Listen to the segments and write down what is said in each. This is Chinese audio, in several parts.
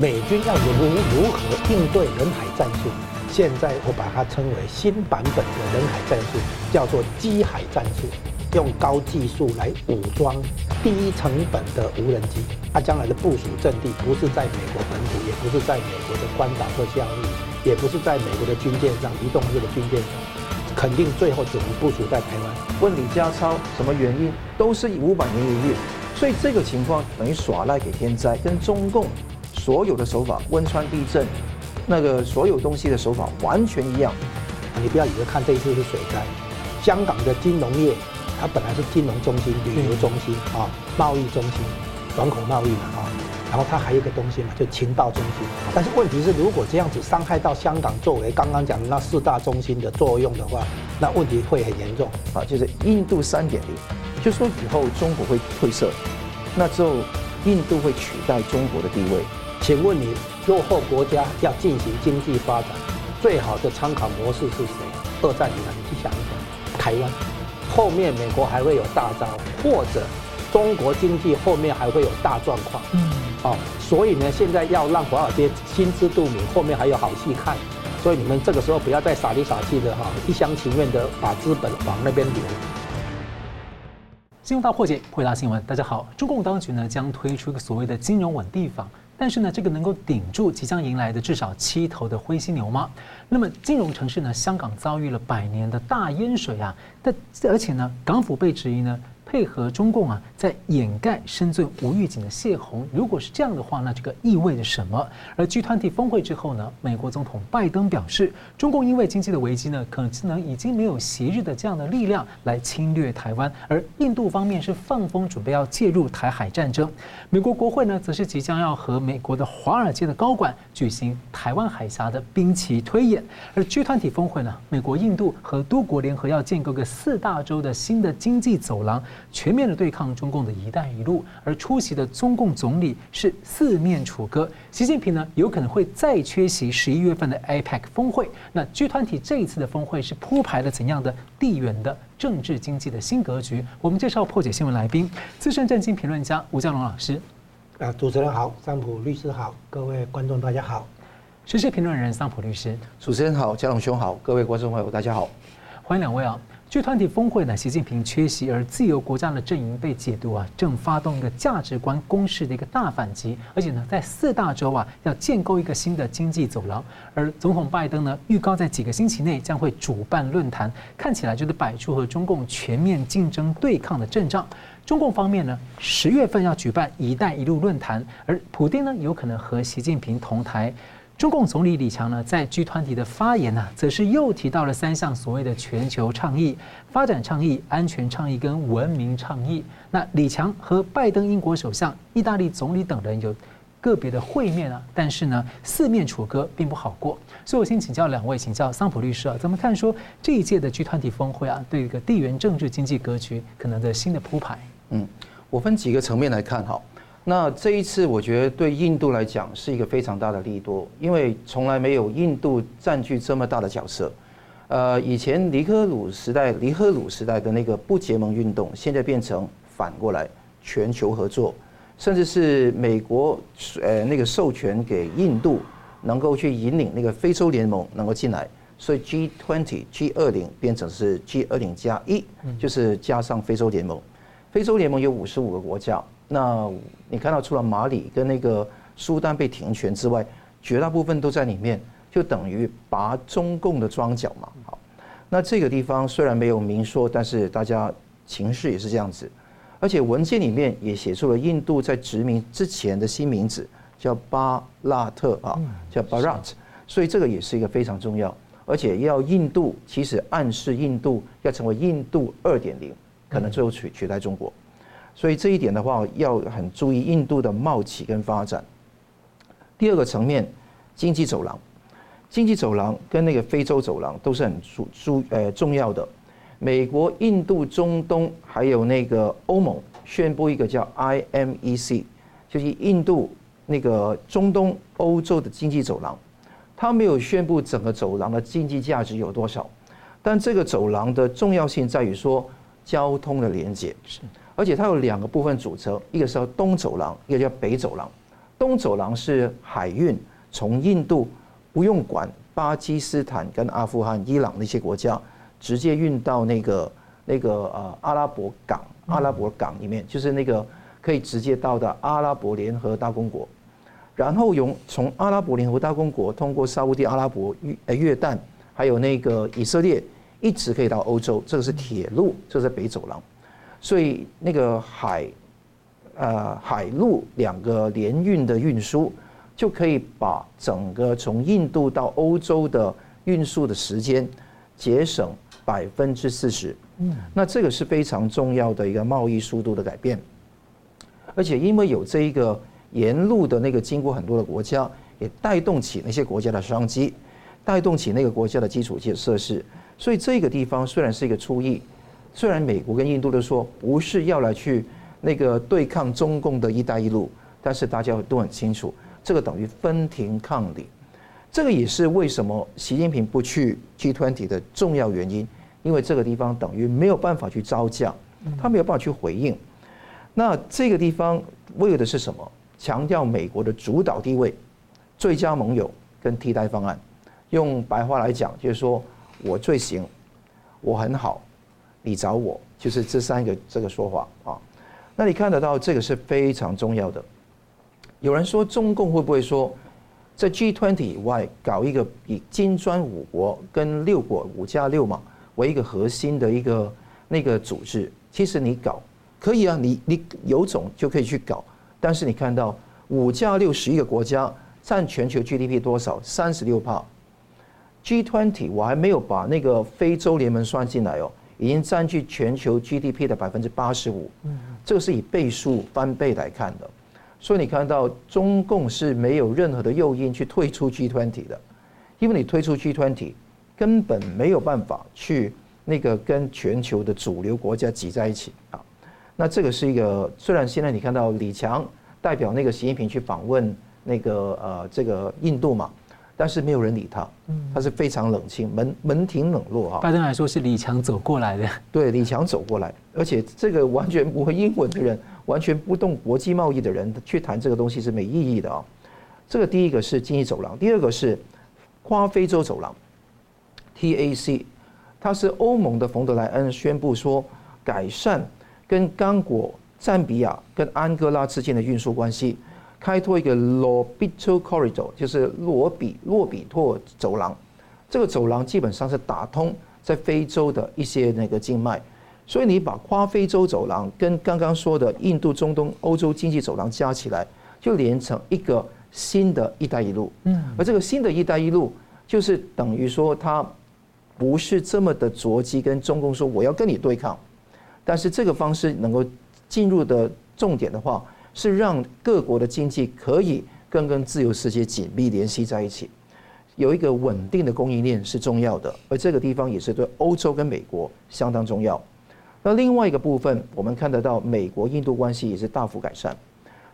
美军要如如何应对人海战术？现在我把它称为新版本的人海战术，叫做机海战术，用高技术来武装低成本的无人机。它将来的部署阵地不是在美国本土，也不是在美国的关岛或疆域，也不是在美国的军舰上移动式的军舰上，肯定最后只能部署在台湾。问李家超什么原因，都是以五百年一遇，所以这个情况等于耍赖给天灾，跟中共。所有的手法，汶川地震，那个所有东西的手法完全一样。你不要以为看这一次是水灾，香港的金融业，它本来是金融中心、旅游中心啊、贸易中心、港口贸易嘛啊，然后它还有一个东西嘛，就情报中心。但是问题是，如果这样子伤害到香港作为刚刚讲的那四大中心的作用的话，那问题会很严重啊。就是印度三点零，就说以后中国会褪色，那之后印度会取代中国的地位。请问你，落后国家要进行经济发展，最好的参考模式是谁？二战以来，你去想一想，台湾，后面美国还会有大招，或者中国经济后面还会有大状况。嗯，好，所以呢，现在要让华尔街心知肚明，后面还有好戏看。所以你们这个时候不要再傻里傻气的哈，一厢情愿的把资本往那边流。金融大破解，回答新闻。大家好，中共当局呢将推出一个所谓的金融稳定法。但是呢，这个能够顶住即将迎来的至少七头的灰犀牛吗？那么金融城市呢，香港遭遇了百年的大淹水啊，但而且呢，港府被质疑呢。配合中共啊，在掩盖深圳无预警的泄洪。如果是这样的话，那这个意味着什么？而 G 团体峰会之后呢，美国总统拜登表示，中共因为经济的危机呢，可能已经没有昔日的这样的力量来侵略台湾。而印度方面是放风准备要介入台海战争。美国国会呢，则是即将要和美国的华尔街的高管举行台湾海峡的兵棋推演。而 G 团体峰会呢，美国、印度和多国联合要建构个四大洲的新的经济走廊。全面的对抗中共的一带一路，而出席的中共总理是四面楚歌。习近平呢，有可能会再缺席十一月份的 APEC 峰会。那 G 团体这一次的峰会是铺排了怎样的地缘的政治经济的新格局？我们介绍破解新闻来宾，资深政经评论家吴江龙老师。啊，主持人好，桑普律师好，各位观众大家好。时事评论人桑普律师，主持人好，嘉龙兄好，各位观众朋友大家好，欢迎两位啊。据团体峰会呢，习近平缺席，而自由国家的阵营被解读啊，正发动一个价值观攻势的一个大反击，而且呢，在四大洲啊，要建构一个新的经济走廊。而总统拜登呢，预告在几个星期内将会主办论坛，看起来就是摆出和中共全面竞争对抗的阵仗。中共方面呢，十月份要举办“一带一路”论坛，而普丁呢，有可能和习近平同台。中共总理李强呢，在 G 团体的发言呢，则是又提到了三项所谓的全球倡议：发展倡议、安全倡议跟文明倡议。那李强和拜登英国首相、意大利总理等人有个别的会面啊，但是呢，四面楚歌并不好过。所以我先请教两位，请教桑普律师啊，怎么看说这一届的 G 团体峰会啊，对一个地缘政治经济格局可能的新的铺排？嗯，我分几个层面来看哈。那这一次，我觉得对印度来讲是一个非常大的利多，因为从来没有印度占据这么大的角色。呃，以前尼赫鲁时代、尼赫鲁时代的那个不结盟运动，现在变成反过来全球合作，甚至是美国呃那个授权给印度能够去引领那个非洲联盟能够进来，所以 G20、G20 变成是 G20 加一，就是加上非洲联盟。非洲联盟有五十五个国家。那你看到除了马里跟那个苏丹被停权之外，绝大部分都在里面，就等于拔中共的庄脚嘛。好，那这个地方虽然没有明说，但是大家情势也是这样子，而且文件里面也写出了印度在殖民之前的新名字叫巴拉特啊，叫巴拉特，所以这个也是一个非常重要，而且要印度其实暗示印度要成为印度二点零，可能最后取取代中国。所以这一点的话，要很注意印度的贸企跟发展。第二个层面，经济走廊，经济走廊跟那个非洲走廊都是很注注呃重要的。美国、印度、中东还有那个欧盟宣布一个叫 IMEC，就是印度那个中东欧洲的经济走廊。它没有宣布整个走廊的经济价值有多少，但这个走廊的重要性在于说交通的连接。而且它有两个部分组成，一个是叫东走廊，一个叫北走廊。东走廊是海运，从印度不用管巴基斯坦跟阿富汗、伊朗那些国家，直接运到那个那个呃阿拉伯港，阿拉伯港里面，就是那个可以直接到的阿拉伯联合大公国，然后用从阿拉伯联合大公国通过沙乌地阿拉伯、约呃约旦，还有那个以色列，一直可以到欧洲。这个是铁路，这是北走廊，所以那个海。呃，海陆两个联运的运输，就可以把整个从印度到欧洲的运输的时间节省百分之四十。嗯，那这个是非常重要的一个贸易速度的改变。而且因为有这一个沿路的那个经过很多的国家，也带动起那些国家的商机，带动起那个国家的基础建设施。所以这个地方虽然是一个初意，虽然美国跟印度都说不是要来去。那个对抗中共的一带一路，但是大家都很清楚，这个等于分庭抗礼，这个也是为什么习近平不去 G20 的重要原因，因为这个地方等于没有办法去招架，他没有办法去回应。那这个地方为的是什么？强调美国的主导地位、最佳盟友跟替代方案。用白话来讲，就是说我最行，我很好，你找我，就是这三个这个说法啊。那你看得到这个是非常重要的。有人说中共会不会说，在 G20 以外搞一个以金砖五国跟六国五加六嘛为一个核心的一个那个组织？其实你搞可以啊，你你有种就可以去搞。但是你看到五加六十一个国家占全球 GDP 多少？三十六趴。G20 我还没有把那个非洲联盟算进来哦。已经占据全球 GDP 的百分之八十五，这个是以倍数翻倍来看的，所以你看到中共是没有任何的诱因去退出 G20 的，因为你退出 G20 根本没有办法去那个跟全球的主流国家挤在一起啊。那这个是一个，虽然现在你看到李强代表那个习近平去访问那个呃这个印度嘛。但是没有人理他，他是非常冷清，门门庭冷落啊。拜登来说是李强走过来的，对，李强走过来，而且这个完全不会英文的人，完全不懂国际贸易的人去谈这个东西是没意义的啊。这个第一个是经济走廊，第二个是跨非洲走廊，TAC，它是欧盟的冯德莱恩宣布说改善跟刚果、赞比亚跟安哥拉之间的运输关系。开拓一个 Lobito Corridor，就是罗比洛比托走廊。这个走廊基本上是打通在非洲的一些那个经脉，所以你把跨非洲走廊跟刚刚说的印度、中东、欧洲经济走廊加起来，就连成一个新的一带一路。嗯，而这个新的一带一路，就是等于说它不是这么的着急跟中共说我要跟你对抗，但是这个方式能够进入的重点的话。是让各国的经济可以更跟自由世界紧密联系在一起，有一个稳定的供应链是重要的，而这个地方也是对欧洲跟美国相当重要。那另外一个部分，我们看得到美国印度关系也是大幅改善，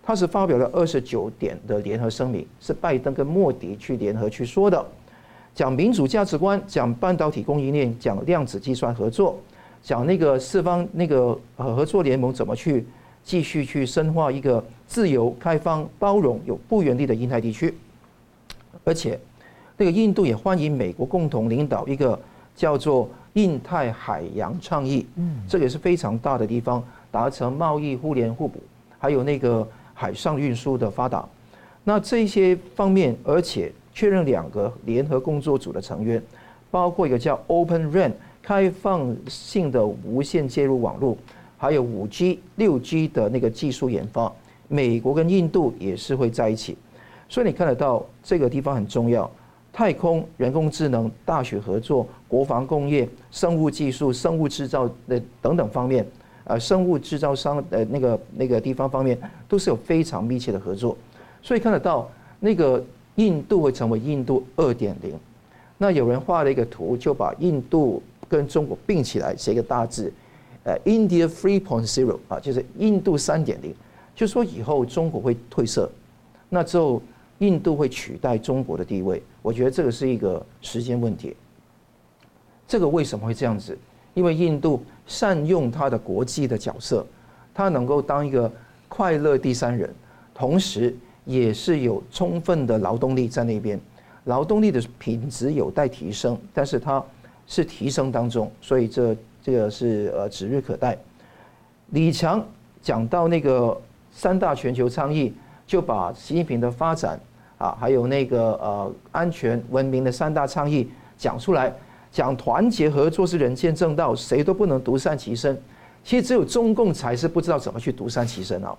他是发表了二十九点的联合声明，是拜登跟莫迪去联合去说的，讲民主价值观，讲半导体供应链，讲量子计算合作，讲那个四方那个合作联盟怎么去。继续去深化一个自由、开放、包容、有不原力的印太地区，而且那个印度也欢迎美国共同领导一个叫做印太海洋倡议，嗯，这个也是非常大的地方，达成贸易互联互补，还有那个海上运输的发达。那这些方面，而且确认两个联合工作组的成员，包括一个叫 Open RAN 开放性的无线接入网络。还有五 G、六 G 的那个技术研发，美国跟印度也是会在一起，所以你看得到这个地方很重要。太空、人工智能、大学合作、国防工业、生物技术、生物制造的等等方面，呃，生物制造商呃那个那个地方方面都是有非常密切的合作，所以看得到那个印度会成为印度二点零。那有人画了一个图，就把印度跟中国并起来，写一个大字。呃，India freepoin zero 啊，就是印度三点零，就说以后中国会褪色，那之后印度会取代中国的地位。我觉得这个是一个时间问题。这个为什么会这样子？因为印度善用它的国际的角色，它能够当一个快乐第三人，同时也是有充分的劳动力在那边，劳动力的品质有待提升，但是它是提升当中，所以这这个是呃指日可待。李强讲到那个三大全球倡议，就把习近平的发展啊，还有那个呃安全文明的三大倡议讲出来，讲团结合作是人间正道，谁都不能独善其身。其实只有中共才是不知道怎么去独善其身啊，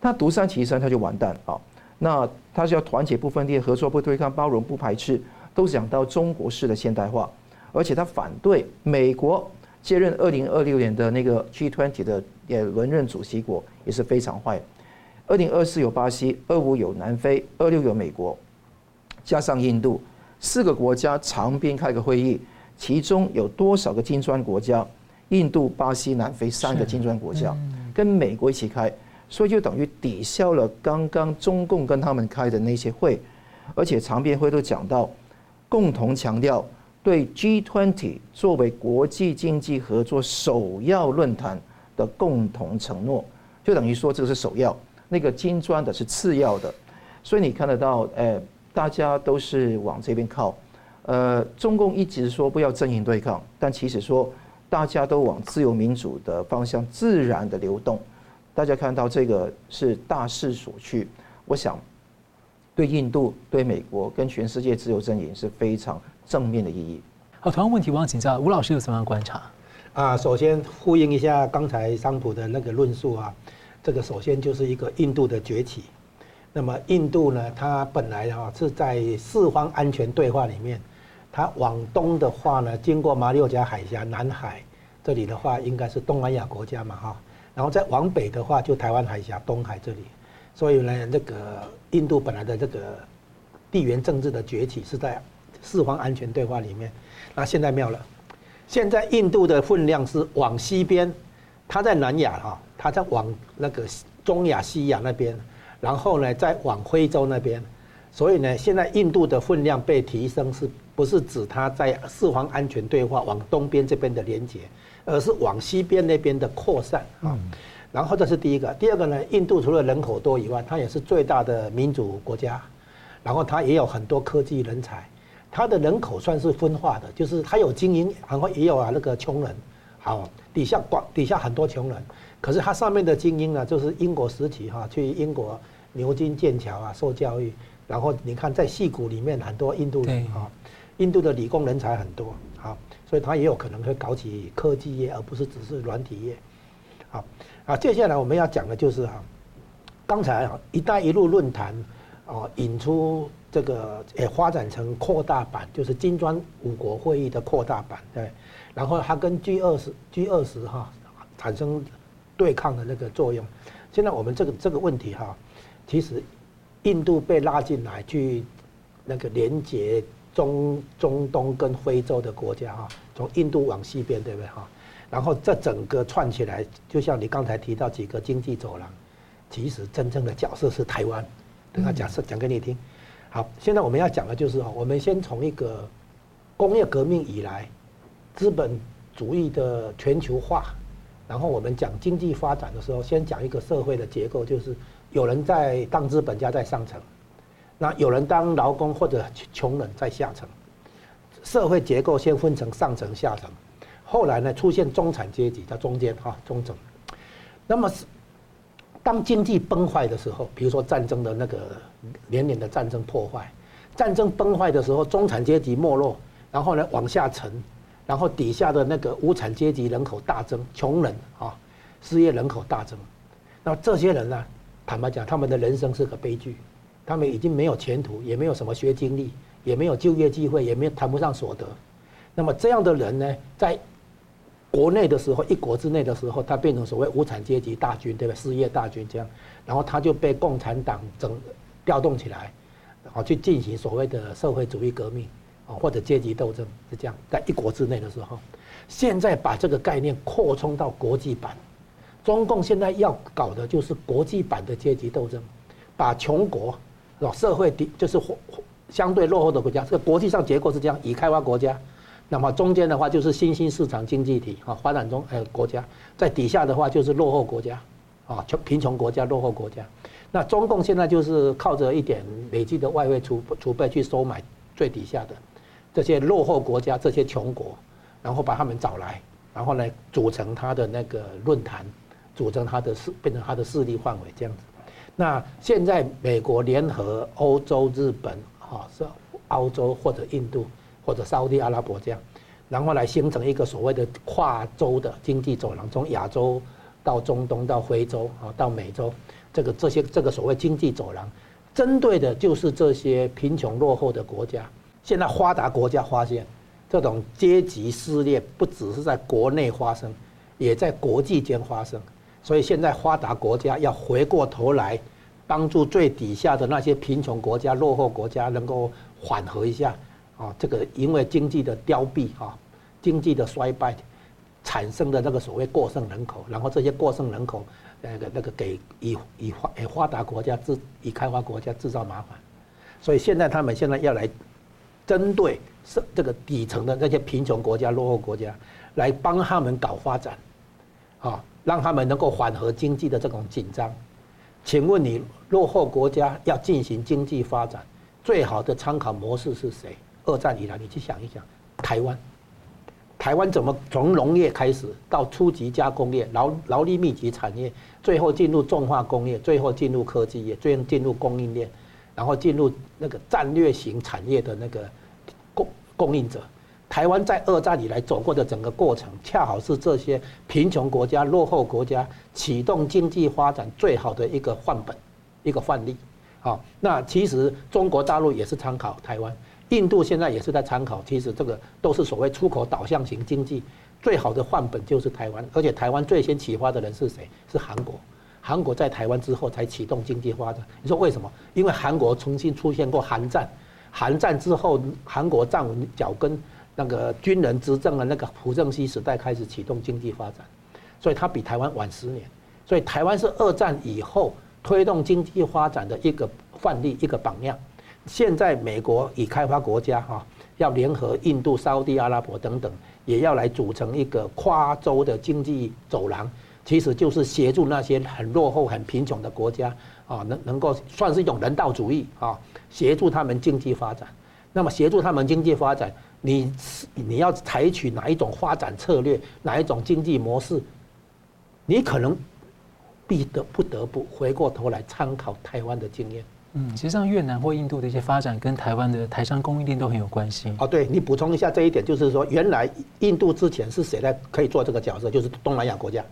他独善其身他就完蛋啊。那他是要团结不分裂、合作不对抗、包容不排斥，都讲到中国式的现代化，而且他反对美国接任二零二六年的那个 G20 的也轮任主席国也是非常坏。二零二四有巴西，二五有南非，二六有美国，加上印度四个国家长边开个会议，其中有多少个金砖国家？印度、巴西、南非三个金砖国家跟美国一起开。所以就等于抵消了刚刚中共跟他们开的那些会，而且长边会都讲到，共同强调对 G20 作为国际经济合作首要论坛的共同承诺，就等于说这个是首要，那个金砖的是次要的。所以你看得到，呃，大家都是往这边靠。呃，中共一直说不要阵营对抗，但其实说大家都往自由民主的方向自然的流动。大家看到这个是大势所趋，我想对印度、对美国跟全世界自由阵营是非常正面的意义。好，同样问题我想请教吴老师有什么样的观察？啊，首先呼应一下刚才桑普的那个论述啊，这个首先就是一个印度的崛起。那么印度呢，它本来哈是在四方安全对话里面，它往东的话呢，经过马六甲海峡、南海这里的话，应该是东南亚国家嘛哈。然后再往北的话，就台湾海峡、东海这里，所以呢，这个印度本来的这个地缘政治的崛起是在四方安全对话里面。那现在没有了，现在印度的分量是往西边，它在南亚哈，它在往那个中亚、西亚那边，然后呢再往非洲那边，所以呢，现在印度的分量被提升，是不是指它在四方安全对话往东边这边的连接？而是往西边那边的扩散啊，然后这是第一个，第二个呢，印度除了人口多以外，它也是最大的民主国家，然后它也有很多科技人才，它的人口算是分化的，就是它有精英，然后也有啊那个穷人，好，底下广底下很多穷人，可是它上面的精英呢，就是英国时期哈，去英国牛津、剑桥啊受教育，然后你看在戏谷里面很多印度人啊，印度的理工人才很多，好。所以它也有可能会搞起科技业，而不是只是软体业。好，啊，接下来我们要讲的就是哈，刚才啊“一带一路”论坛哦引出这个也发展成扩大版，就是金砖五国会议的扩大版，对。然后它跟 G 二十 G 二十哈产生对抗的那个作用。现在我们这个这个问题哈，其实印度被拉进来去那个连接。中中东跟非洲的国家哈，从印度往西边，对不对哈？然后这整个串起来，就像你刚才提到几个经济走廊，其实真正的角色是台湾。等下假设讲给你听。好，现在我们要讲的就是哈，我们先从一个工业革命以来，资本主义的全球化，然后我们讲经济发展的时候，先讲一个社会的结构，就是有人在当资本家在上层。那有人当劳工或者穷人在下层，社会结构先分成上层、下层，后来呢出现中产阶级在中间哈中层。那么是当经济崩坏的时候，比如说战争的那个连年的战争破坏，战争崩坏的时候，中产阶级没落，然后呢往下沉，然后底下的那个无产阶级人口大增，穷人啊失业人口大增，那这些人呢，坦白讲，他们的人生是个悲剧。他们已经没有前途，也没有什么学经历，也没有就业机会，也没有谈不上所得。那么这样的人呢，在国内的时候，一国之内的时候，他变成所谓无产阶级大军，对吧？失业大军这样，然后他就被共产党整调动起来，然后去进行所谓的社会主义革命啊，或者阶级斗争是这样。在一国之内的时候，现在把这个概念扩充到国际版，中共现在要搞的就是国际版的阶级斗争，把穷国。社会的就是相对落后的国家，这个国际上结构是这样：已开发国家，那么中间的话就是新兴市场经济体啊，发展中呃国家，在底下的话就是落后国家，啊穷贫穷国家、落后国家，那中共现在就是靠着一点累积的外汇储储备去收买最底下的这些落后国家、这些穷国，然后把他们找来，然后呢组成他的那个论坛，组成他的势，变成他的势力范围这样子。那现在美国联合欧洲、日本，哈是澳洲或者印度或者沙特阿拉伯这样，然后来形成一个所谓的跨洲的经济走廊，从亚洲。到中东，到非洲，啊，到美洲，这个这些这个所谓经济走廊，针对的就是这些贫穷落后的国家。现在发达国家发现，这种阶级撕裂不只是在国内发生，也在国际间发生。所以现在发达国家要回过头来，帮助最底下的那些贫穷国家、落后国家能够缓和一下，啊，这个因为经济的凋敝啊，经济的衰败。产生的那个所谓过剩人口，然后这些过剩人口，那个那个给以以发诶发达国家制以开发国家制造麻烦，所以现在他们现在要来针对是这个底层的那些贫穷国家、落后国家，来帮他们搞发展，啊，让他们能够缓和经济的这种紧张。请问你落后国家要进行经济发展，最好的参考模式是谁？二战以来，你去想一想，台湾。台湾怎么从农业开始到初级加工业、劳劳力密集产业，最后进入重化工业，最后进入科技业，最后进入供应链，然后进入那个战略型产业的那个供供应者。台湾在二战以来走过的整个过程，恰好是这些贫穷国家、落后国家启动经济发展最好的一个范本、一个范例。好，那其实中国大陆也是参考台湾。印度现在也是在参考，其实这个都是所谓出口导向型经济，最好的范本就是台湾，而且台湾最先启发的人是谁？是韩国。韩国在台湾之后才启动经济发展。你说为什么？因为韩国重新出现过韩战，韩战之后韩国站稳脚跟，那个军人执政的那个朴正熙时代开始启动经济发展，所以它比台湾晚十年。所以台湾是二战以后推动经济发展的一个范例，一个榜样。现在美国已开发国家哈，要联合印度、沙特阿拉伯等等，也要来组成一个跨洲的经济走廊，其实就是协助那些很落后、很贫穷的国家啊，能能够算是一种人道主义啊，协助他们经济发展。那么协助他们经济发展，你你要采取哪一种发展策略，哪一种经济模式，你可能必得不得不回过头来参考台湾的经验。嗯，其实像越南或印度的一些发展，跟台湾的台商供应链都很有关系。哦，对，你补充一下这一点，就是说，原来印度之前是谁来可以做这个角色？就是东南亚国家，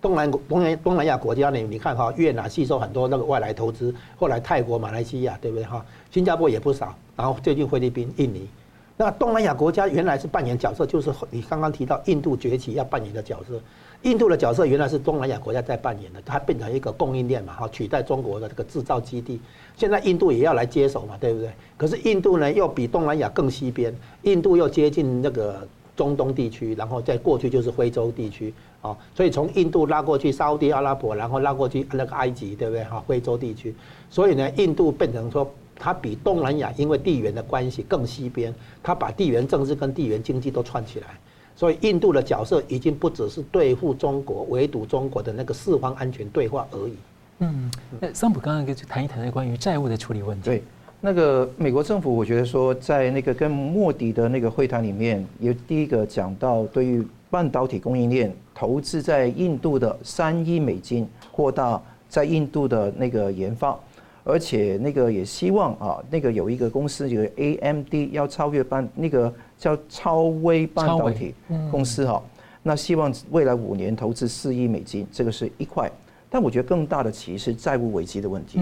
东南东南东南亚国家呢？你看哈，越南吸收很多那个外来投资，后来泰国、马来西亚，对不对哈？新加坡也不少，然后最近菲律宾、印尼，那东南亚国家原来是扮演角色，就是你刚刚提到印度崛起要扮演的角色。印度的角色原来是东南亚国家在扮演的，它变成一个供应链嘛，哈，取代中国的这个制造基地。现在印度也要来接手嘛，对不对？可是印度呢，又比东南亚更西边，印度又接近那个中东地区，然后再过去就是非洲地区，啊，所以从印度拉过去沙特阿拉伯，然后拉过去那个埃及，对不对？哈，非洲地区，所以呢，印度变成说它比东南亚因为地缘的关系更西边，它把地缘政治跟地缘经济都串起来。所以印度的角色已经不只是对付中国、围堵中国的那个四方安全对话而已。嗯，那桑普刚刚跟谈一谈关于债务的处理问题。对，那个美国政府，我觉得说在那个跟莫迪的那个会谈里面，有第一个讲到对于半导体供应链投资在印度的三亿美金扩大在印度的那个研发。而且那个也希望啊，那个有一个公司，有个 AMD 要超越半那个叫超微半导体公司哈，那希望未来五年投资四亿美金，这个是一块。但我觉得更大的其实是债务危机的问题。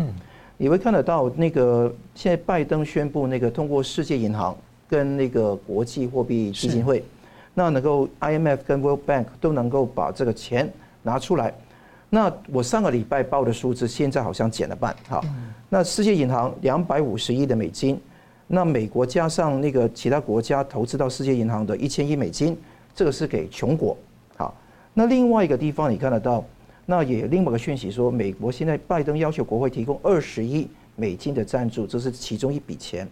你会看得到那个现在拜登宣布那个通过世界银行跟那个国际货币基金会，那能够 IMF 跟 World Bank 都能够把这个钱拿出来。那我上个礼拜报的数字，现在好像减了半。好，那世界银行两百五十亿的美金，那美国加上那个其他国家投资到世界银行的一千亿美金，这个是给穷国。好，那另外一个地方你看得到，那也另外一个讯息说，美国现在拜登要求国会提供二十亿美金的赞助，这是其中一笔钱，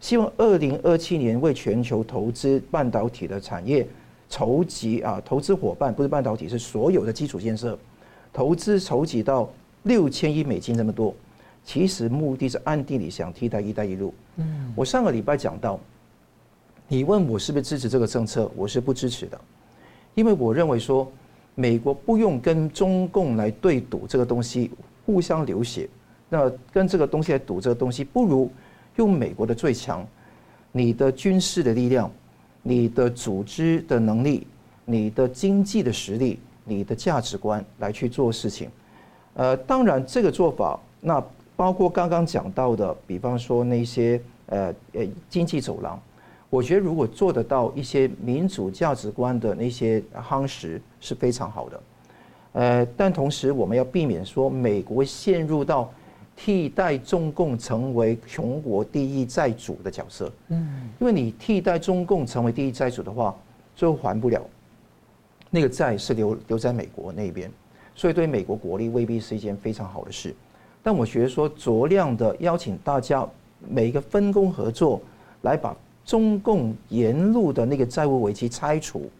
希望二零二七年为全球投资半导体的产业筹集啊，投资伙伴不是半导体，是所有的基础建设。投资筹集到六千亿美金这么多，其实目的是暗地里想替代“一带一路”。嗯，我上个礼拜讲到，你问我是不是支持这个政策，我是不支持的，因为我认为说，美国不用跟中共来对赌这个东西，互相流血，那跟这个东西来赌这个东西，不如用美国的最强，你的军事的力量，你的组织的能力，你的经济的实力，你的价值观来去做事情。呃，当然这个做法，那包括刚刚讲到的，比方说那些呃呃经济走廊，我觉得如果做得到一些民主价值观的那些夯实是非常好的。呃，但同时我们要避免说美国陷入到替代中共成为穷国第一债主的角色。嗯，因为你替代中共成为第一债主的话，最后还不了，那个债是留留在美国那边。所以对美国国力未必是一件非常好的事，但我觉得说酌量的邀请大家每一个分工合作，来把中共沿路的那个债务危机拆除，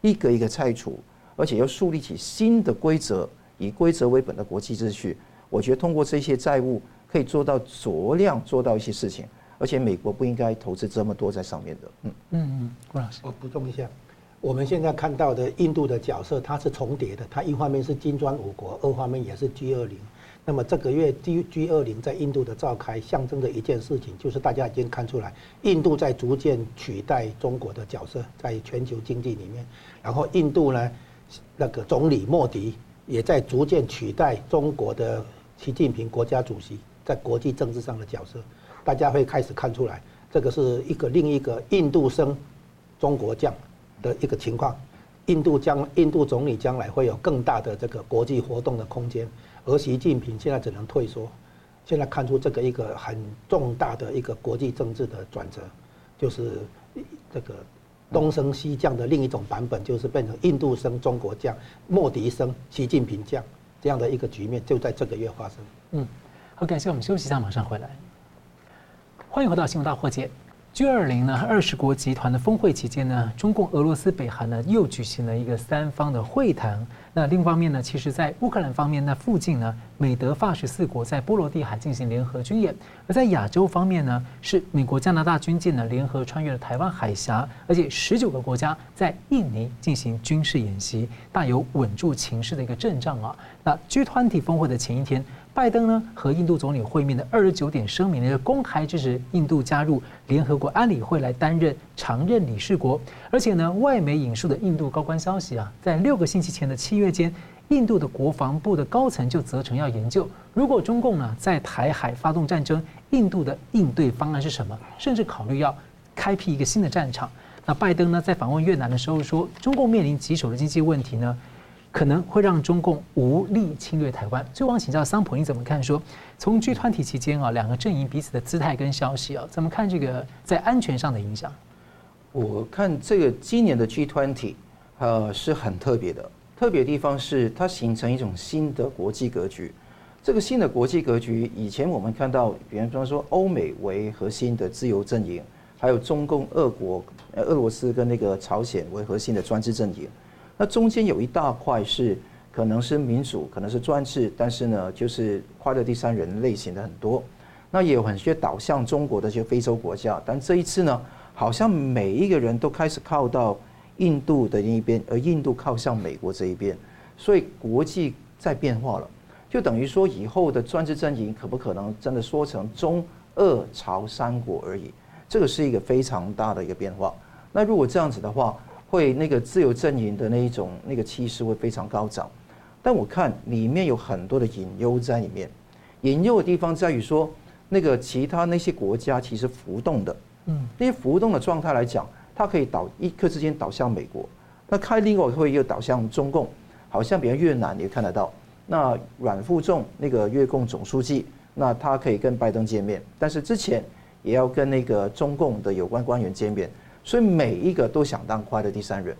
一个一个拆除，而且要树立起新的规则，以规则为本的国际秩序。我觉得通过这些债务可以做到酌量做到一些事情，而且美国不应该投资这么多在上面的。嗯嗯嗯，郭老师，我补充一下。我们现在看到的印度的角色，它是重叠的。它一方面是金砖五国，二方面也是 G 二零。那么这个月 G G 二零在印度的召开，象征着一件事情就是大家已经看出来，印度在逐渐取代中国的角色，在全球经济里面。然后印度呢，那个总理莫迪也在逐渐取代中国的习近平国家主席在国际政治上的角色。大家会开始看出来，这个是一个另一个印度生中国将的一个情况，印度将印度总理将来会有更大的这个国际活动的空间，而习近平现在只能退缩。现在看出这个一个很重大的一个国际政治的转折，就是这个东升西降的另一种版本，就是变成印度升中国降，莫迪升习近平降这样的一个局面，就在这个月发生。嗯，好，感谢我们休息一下，马上回来。欢迎回到新闻大破解。G 二零呢，二十国集团的峰会期间呢，中共、俄罗斯、北韩呢又举行了一个三方的会谈。那另一方面呢，其实在乌克兰方面那附近呢，美德法十四国在波罗的海进行联合军演；而在亚洲方面呢，是美国、加拿大军舰呢联合穿越了台湾海峡，而且十九个国家在印尼进行军事演习，大有稳住情势的一个阵仗啊。那 G20 峰会的前一天。拜登呢和印度总理会面的二十九点声明呢，公开支持印度加入联合国安理会来担任常任理事国。而且呢，外媒引述的印度高官消息啊，在六个星期前的七月间，印度的国防部的高层就责成要研究，如果中共呢在台海发动战争，印度的应对方案是什么，甚至考虑要开辟一个新的战场。那拜登呢在访问越南的时候说，中共面临棘手的经济问题呢。可能会让中共无力侵略台湾。所以，我想请教桑普，你怎么看？说从 G20 期间啊，两个阵营彼此的姿态跟消息啊，怎么看这个在安全上的影响？我看这个今年的 G20，呃，是很特别的。特别的地方是它形成一种新的国际格局。这个新的国际格局，以前我们看到，比方说欧美为核心的自由阵营，还有中共、俄国、俄罗斯跟那个朝鲜为核心的专制阵营。那中间有一大块是可能是民主，可能是专制，但是呢，就是快乐第三人类型的很多。那也有很些倒向中国的一些非洲国家，但这一次呢，好像每一个人都开始靠到印度的那一边，而印度靠向美国这一边，所以国际在变化了，就等于说以后的专制阵营可不可能真的说成中俄朝三国而已？这个是一个非常大的一个变化。那如果这样子的话，会那个自由阵营的那一种那个气势会非常高涨，但我看里面有很多的隐忧在里面。隐忧的地方在于说，那个其他那些国家其实浮动的，嗯，那些浮动的状态来讲，它可以倒一刻之间倒向美国，那开另外会又倒向中共，好像比如越南也看得到，那阮富仲那个越共总书记，那他可以跟拜登见面，但是之前也要跟那个中共的有关官员见面。所以每一个都想当快乐第三人，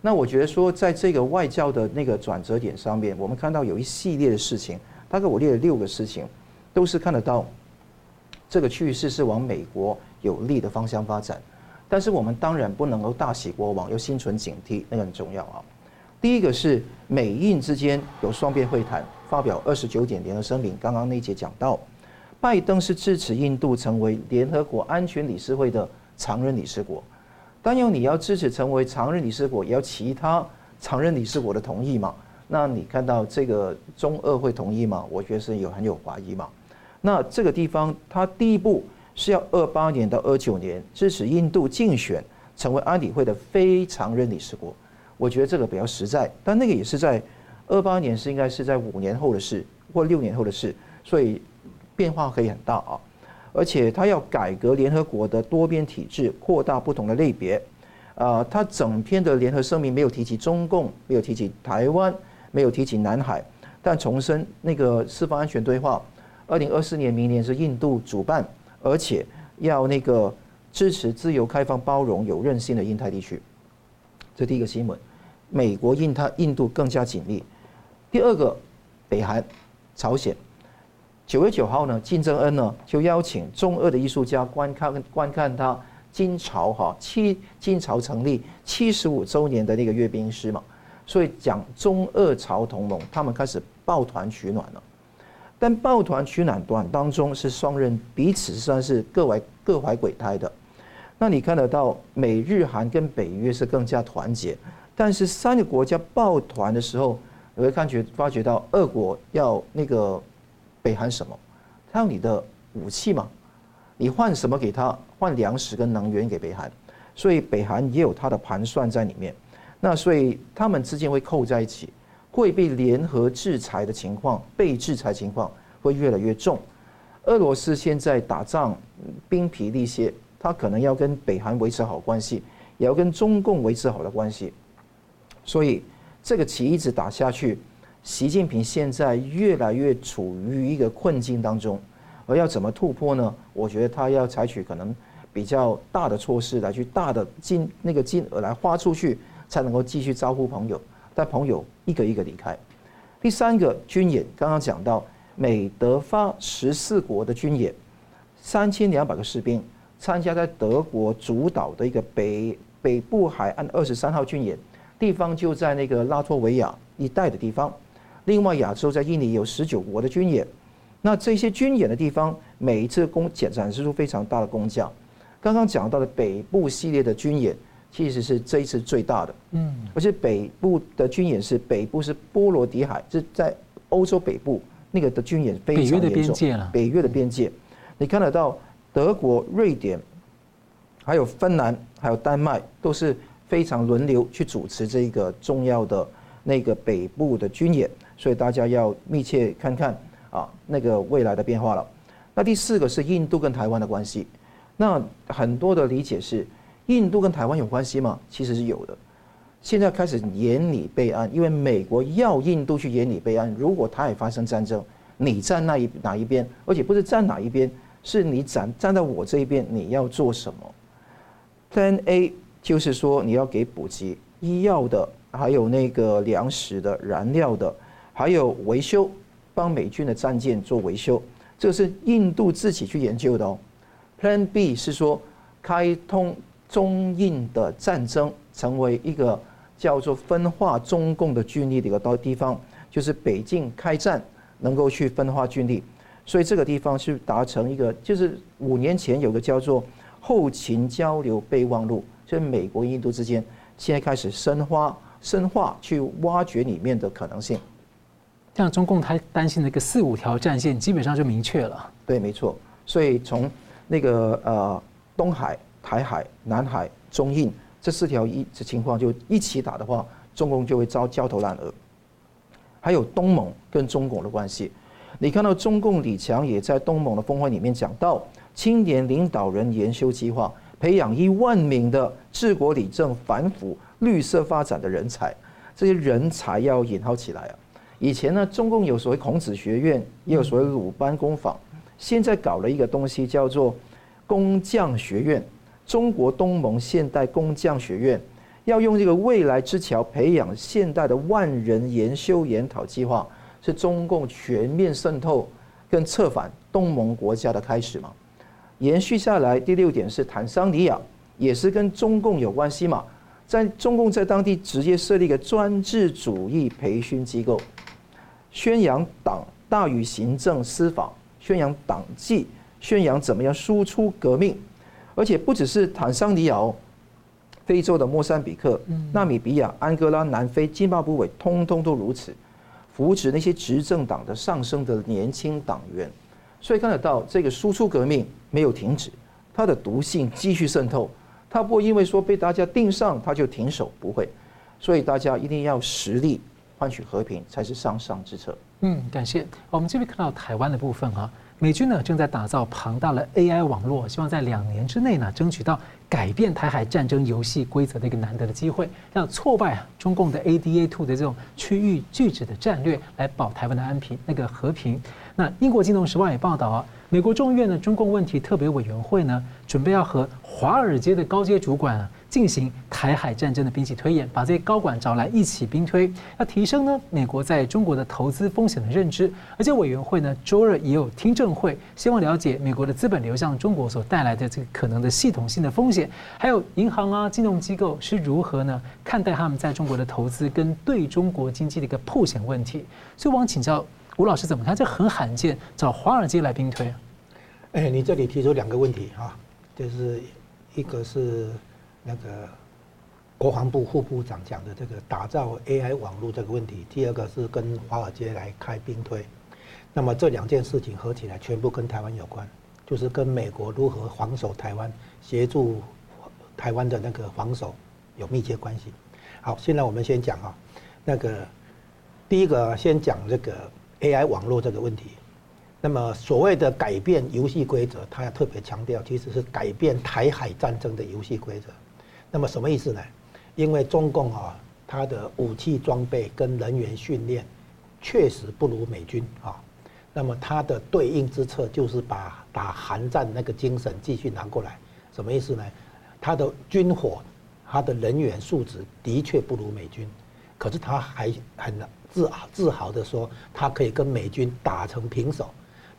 那我觉得说，在这个外交的那个转折点上面，我们看到有一系列的事情，大概我列了六个事情，都是看得到这个趋势是往美国有利的方向发展。但是我们当然不能够大喜过望，要心存警惕，那个很重要啊。第一个是美印之间有双边会谈，发表二十九点联合声明，刚刚那节讲到，拜登是支持印度成为联合国安全理事会的常任理事国。当然，你要支持成为常任理事国，也要其他常任理事国的同意嘛。那你看到这个中俄会同意吗？我觉得是有很有怀疑嘛。那这个地方，它第一步是要二八年到二九年支持印度竞选成为安理会的非常任理事国。我觉得这个比较实在，但那个也是在二八年是应该是在五年后的事或六年后的事，所以变化可以很大啊。而且他要改革联合国的多边体制，扩大不同的类别。啊，他整篇的联合声明没有提及中共，没有提及台湾，没有提及南海，但重申那个四方安全对话，二零二四年明年是印度主办，而且要那个支持自由、开放、包容、有韧性的印太地区。这第一个新闻，美国、印太、印度更加紧密。第二个，北韩、朝鲜，九月九号呢，金正恩呢就邀请中俄的艺术家观看观看他金朝哈七金朝成立七十五周年的那个阅兵式嘛，所以讲中俄朝同盟，他们开始抱团取暖了。但抱团取暖短当中是双人彼此算是各怀各怀鬼胎的。那你看得到美日韩跟北约是更加团结，但是三个国家抱团的时候，你会感觉发觉到俄国要那个北韩什么？他要你的武器嘛？你换什么给他？换粮食跟能源给北韩，所以北韩也有他的盘算在里面。那所以他们之间会扣在一起，会被联合制裁的情况，被制裁情况会越来越重。俄罗斯现在打仗兵疲力竭。他可能要跟北韩维持好关系，也要跟中共维持好的关系，所以这个棋一直打下去，习近平现在越来越处于一个困境当中，而要怎么突破呢？我觉得他要采取可能比较大的措施来去大的金那个金额来花出去，才能够继续招呼朋友，但朋友一个一个离开。第三个军演，刚刚讲到美德法十四国的军演，三千两百个士兵。参加在德国主导的一个北北部海岸二十三号军演，地方就在那个拉脱维亚一带的地方。另外，亚洲在印尼有十九国的军演。那这些军演的地方，每一次工展展示出非常大的工匠。刚刚讲到的北部系列的军演，其实是这一次最大的。嗯，而且北部的军演是北部是波罗的海，是在欧洲北部那个的军演非常严重。北约的边界了。北约的边界，你看得到。德国、瑞典，还有芬兰、还有丹麦，都是非常轮流去主持这个重要的那个北部的军演，所以大家要密切看看啊那个未来的变化了。那第四个是印度跟台湾的关系，那很多的理解是印度跟台湾有关系吗？其实是有的。现在开始严拟备案，因为美国要印度去严拟备案，如果它也发生战争，你站那一哪一边，而且不是站哪一边。是你站站在我这一边，你要做什么？Plan A 就是说你要给补给医药的，还有那个粮食的、燃料的，还有维修，帮美军的战舰做维修，这是印度自己去研究的哦。Plan B 是说开通中印的战争，成为一个叫做分化中共的军力的一个到地方，就是北京开战能够去分化军力。所以这个地方是达成一个，就是五年前有个叫做后勤交流备忘录，就是美国、印度之间现在开始深化、深化去挖掘里面的可能性。这样中共他担心的一个四五条战线基本上就明确了。对，没错。所以从那个呃东海、台海、南海、中印这四条一这情况就一起打的话，中共就会遭焦头烂额。还有东盟跟中国的关系。你看到中共李强也在东盟的峰会里面讲到青年领导人研修计划，培养一万名的治国理政、反腐、绿色发展的人才，这些人才要引号起来啊！以前呢，中共有所谓孔子学院，也有所谓鲁班工坊，现在搞了一个东西叫做工匠学院，中国东盟现代工匠学院，要用这个未来之桥培养现代的万人研修研讨计划。是中共全面渗透跟策反东盟国家的开始嘛？延续下来，第六点是坦桑尼亚，也是跟中共有关系嘛？在中共在当地直接设立一个专制主义培训机构，宣扬党大于行政司法，宣扬党纪，宣扬怎么样输出革命，而且不只是坦桑尼亚哦，非洲的莫桑比克、纳米比亚、安哥拉、南非、津巴布韦，通通都如此，扶持那些执政党的上升的年轻党员，所以看得到这个输出革命没有停止，它的毒性继续渗透，它不会因为说被大家盯上，它就停手，不会，所以大家一定要实力换取和平才是上上之策。嗯，感谢。我们这边看到台湾的部分啊。美军呢正在打造庞大的 AI 网络，希望在两年之内呢争取到改变台海战争游戏规则的一个难得的机会，让挫败啊中共的 ADA Two 的这种区域拒止的战略来保台湾的安平那个和平。那英国金融时报也报道啊，美国众议院的中共问题特别委员会呢准备要和华尔街的高阶主管。进行台海战争的兵器推演，把这些高管找来一起兵推，要提升呢美国在中国的投资风险的认知。而且委员会呢周二也有听证会，希望了解美国的资本流向中国所带来的这个可能的系统性的风险，还有银行啊金融机构是如何呢看待他们在中国的投资跟对中国经济的一个破险问题。所以我想请教吴老师怎么看？这很罕见，找华尔街来兵推。哎，你这里提出两个问题啊，就是一个是。那个国防部副部长讲的这个打造 AI 网络这个问题，第二个是跟华尔街来开兵推，那么这两件事情合起来全部跟台湾有关，就是跟美国如何防守台湾、协助台湾的那个防守有密切关系。好，现在我们先讲啊，那个第一个先讲这个 AI 网络这个问题。那么所谓的改变游戏规则，他要特别强调，其实是改变台海战争的游戏规则。那么什么意思呢？因为中共啊，它的武器装备跟人员训练确实不如美军啊。那么它的对应之策就是把打韩战那个精神继续拿过来。什么意思呢？它的军火、它的人员素质的确不如美军，可是他还很自豪自豪的说，他可以跟美军打成平手。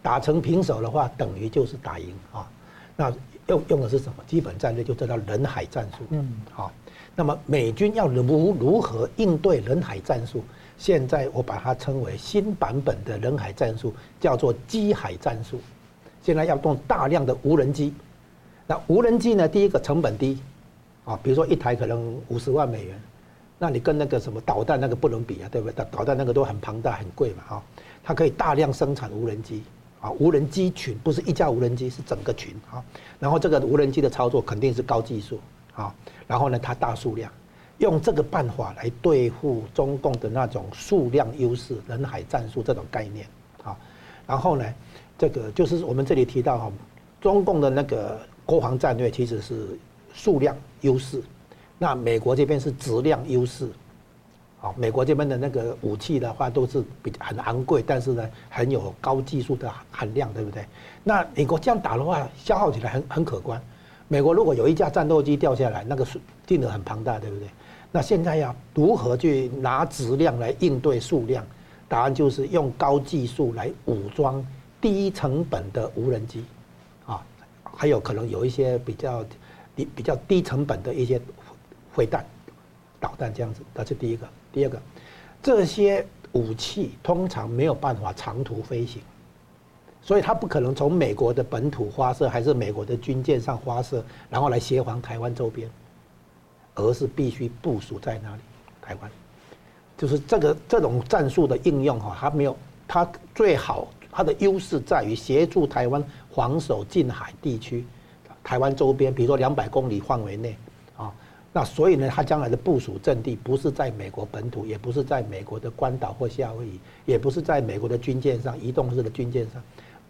打成平手的话，等于就是打赢啊。那用用的是什么基本战略？就叫人海战术。嗯，好。那么美军要如如何应对人海战术？现在我把它称为新版本的人海战术，叫做机海战术。现在要动大量的无人机。那无人机呢？第一个成本低，啊，比如说一台可能五十万美元，那你跟那个什么导弹那个不能比啊，对不对？导弹那个都很庞大、很贵嘛，哈。它可以大量生产无人机。啊，无人机群不是一架无人机，是整个群啊。然后这个无人机的操作肯定是高技术啊。然后呢，它大数量，用这个办法来对付中共的那种数量优势、人海战术这种概念啊。然后呢，这个就是我们这里提到哈，中共的那个国防战略其实是数量优势，那美国这边是质量优势。美国这边的那个武器的话，都是比很昂贵，但是呢，很有高技术的含量，对不对？那美国这样打的话，消耗起来很很可观。美国如果有一架战斗机掉下来，那个数金额很庞大，对不对？那现在要如何去拿质量来应对数量？答案就是用高技术来武装低成本的无人机，啊，还有可能有一些比较低比较低成本的一些飞弹、导弹这样子，这是第一个。第二个，这些武器通常没有办法长途飞行，所以它不可能从美国的本土发射，还是美国的军舰上发射，然后来协防台湾周边，而是必须部署在哪里？台湾，就是这个这种战术的应用哈，它没有，它最好它的优势在于协助台湾防守近海地区，台湾周边，比如说两百公里范围内。那所以呢，他将来的部署阵地不是在美国本土，也不是在美国的关岛或夏威夷，也不是在美国的军舰上，移动式的军舰上，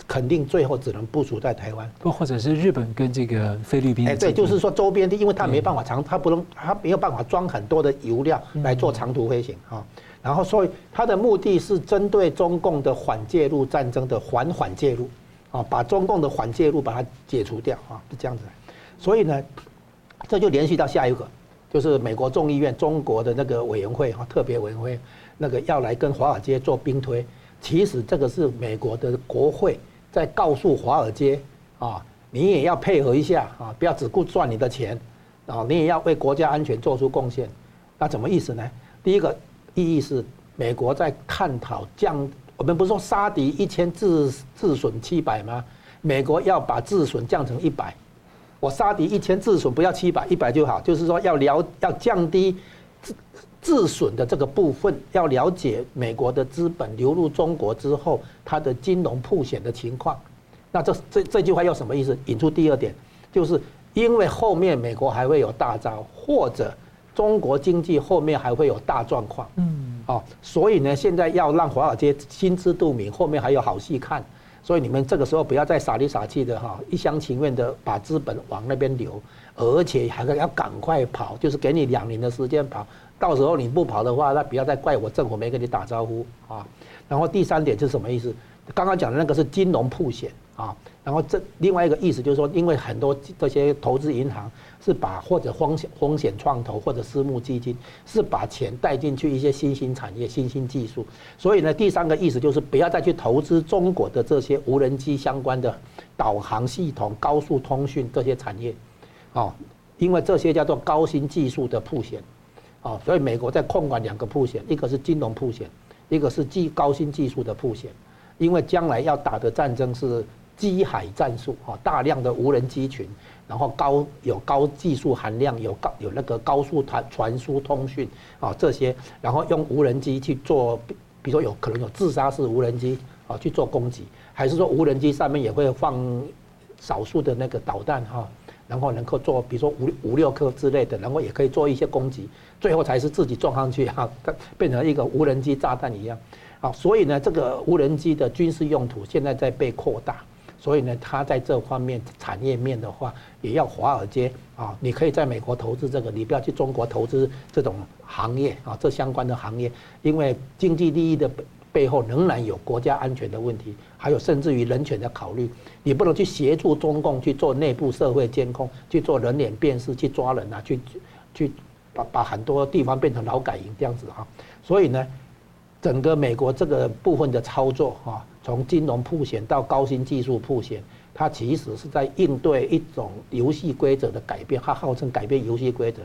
肯定最后只能部署在台湾，不或者是日本跟这个菲律宾。哎，对，就是说周边的，因为它没办法长，它不能，它没有办法装很多的油料来做长途飞行啊。然后，所以它的目的是针对中共的缓介入战争的缓缓介入啊，把中共的缓介入把它解除掉啊，是这样子。所以呢，这就联系到下一个。就是美国众议院中国的那个委员会哈，特别委员会那个要来跟华尔街做兵推，其实这个是美国的国会在告诉华尔街啊，你也要配合一下啊，不要只顾赚你的钱啊，你也要为国家安全做出贡献。那什么意思呢？第一个意义是美国在探讨降我们不是说杀敌一千自自损七百吗？美国要把自损降成一百，我杀敌一千自损不要七百，一百就好。就是说要了要降低自自损的这个部分，要了解美国的资本流入中国之后，它的金融破险的情况。那这这这句话要什么意思？引出第二点，就是因为后面美国还会有大招，或者中国经济后面还会有大状况。嗯，哦，所以呢，现在要让华尔街心知肚明，后面还有好戏看。所以你们这个时候不要再傻里傻气的哈，一厢情愿的把资本往那边流，而且还要赶快跑，就是给你两年的时间跑。到时候你不跑的话，那不要再怪我政府没跟你打招呼啊。然后第三点是什么意思？刚刚讲的那个是金融曝险啊。然后这另外一个意思就是说，因为很多这些投资银行是把或者风险风险创投或者私募基金是把钱带进去一些新兴产业、新兴技术，所以呢，第三个意思就是不要再去投资中国的这些无人机相关的导航系统、高速通讯这些产业，啊，因为这些叫做高新技术的铺险，啊，所以美国在控管两个铺险，一个是金融铺险，一个是技高新技术的铺险，因为将来要打的战争是。机海战术啊，大量的无人机群，然后高有高技术含量，有高有那个高速传传输通讯啊这些，然后用无人机去做，比如说有可能有自杀式无人机啊去做攻击，还是说无人机上面也会放少数的那个导弹哈，然后能够做，比如说五五六颗之类的，然后也可以做一些攻击，最后才是自己撞上去哈，变成一个无人机炸弹一样啊，所以呢，这个无人机的军事用途现在在被扩大。所以呢，他在这方面产业面的话，也要华尔街啊，你可以在美国投资这个，你不要去中国投资这种行业啊，这相关的行业，因为经济利益的背后仍然有国家安全的问题，还有甚至于人权的考虑，你不能去协助中共去做内部社会监控，去做人脸辨识，去抓人啊，去去把把很多地方变成劳改营这样子哈。所以呢，整个美国这个部分的操作哈。从金融曝险到高新技术曝险，它其实是在应对一种游戏规则的改变。它号称改变游戏规则，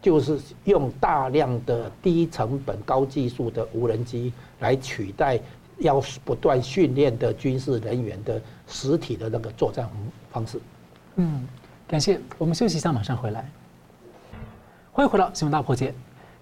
就是用大量的低成本、高技术的无人机来取代要不断训练的军事人员的实体的那个作战方式。嗯，感谢。我们休息一下，马上回来。欢迎回到新闻大破解。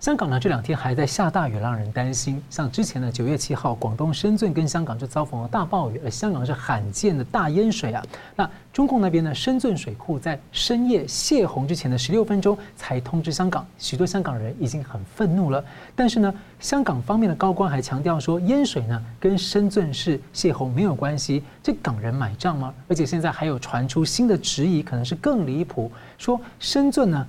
香港呢这两天还在下大雨，让人担心。像之前呢九月七号，广东深圳跟香港就遭逢了大暴雨，而香港是罕见的大淹水啊。那中共那边呢，深圳水库在深夜泄洪之前的十六分钟才通知香港，许多香港人已经很愤怒了。但是呢，香港方面的高官还强调说，淹水呢跟深圳市泄洪没有关系，这港人买账吗？而且现在还有传出新的质疑，可能是更离谱，说深圳呢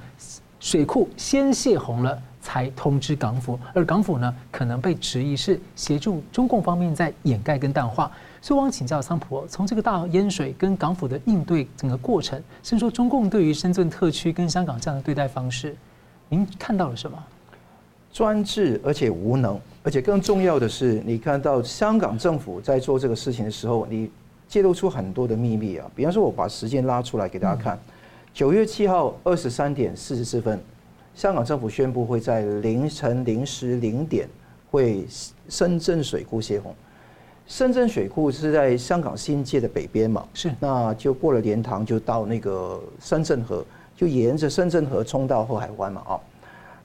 水库先泄洪了。才通知港府，而港府呢，可能被质疑是协助中共方面在掩盖跟淡化。所以，我想请教桑普，从这个大淹水跟港府的应对整个过程，甚至说中共对于深圳特区跟香港这样的对待方式，您看到了什么？专制而且无能，而且更重要的是，你看到香港政府在做这个事情的时候，你揭露出很多的秘密啊。比方说，我把时间拉出来给大家看，九月七号二十三点四十四分。香港政府宣布会在凌晨零时零点会深圳水库泄洪。深圳水库是在香港新界的北边嘛？是。那就过了莲塘就到那个深圳河，就沿着深圳河冲到后海湾嘛？啊，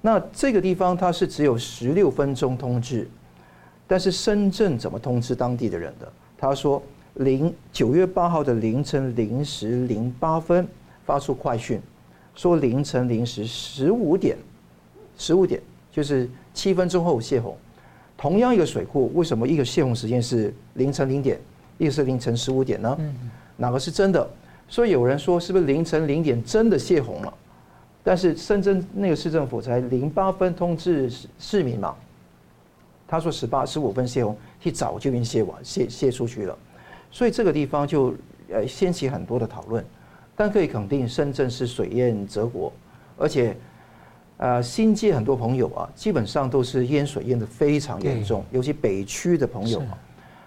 那这个地方它是只有十六分钟通知，但是深圳怎么通知当地的人的？他说零九月八号的凌晨零时零八分发出快讯。说凌晨零时十五点，十五点就是七分钟后泄洪。同样一个水库，为什么一个泄洪时间是凌晨零点，一个是凌晨十五点呢？哪个是真的？所以有人说，是不是凌晨零点真的泄洪了？但是深圳那个市政府才零八分通知市民嘛，他说十八十五分泄洪，其实早就已经泄完泄泄出去了。所以这个地方就呃掀起很多的讨论。但可以肯定，深圳是水淹泽国，而且，呃，新界很多朋友啊，基本上都是淹水淹得非常严重，尤其北区的朋友啊，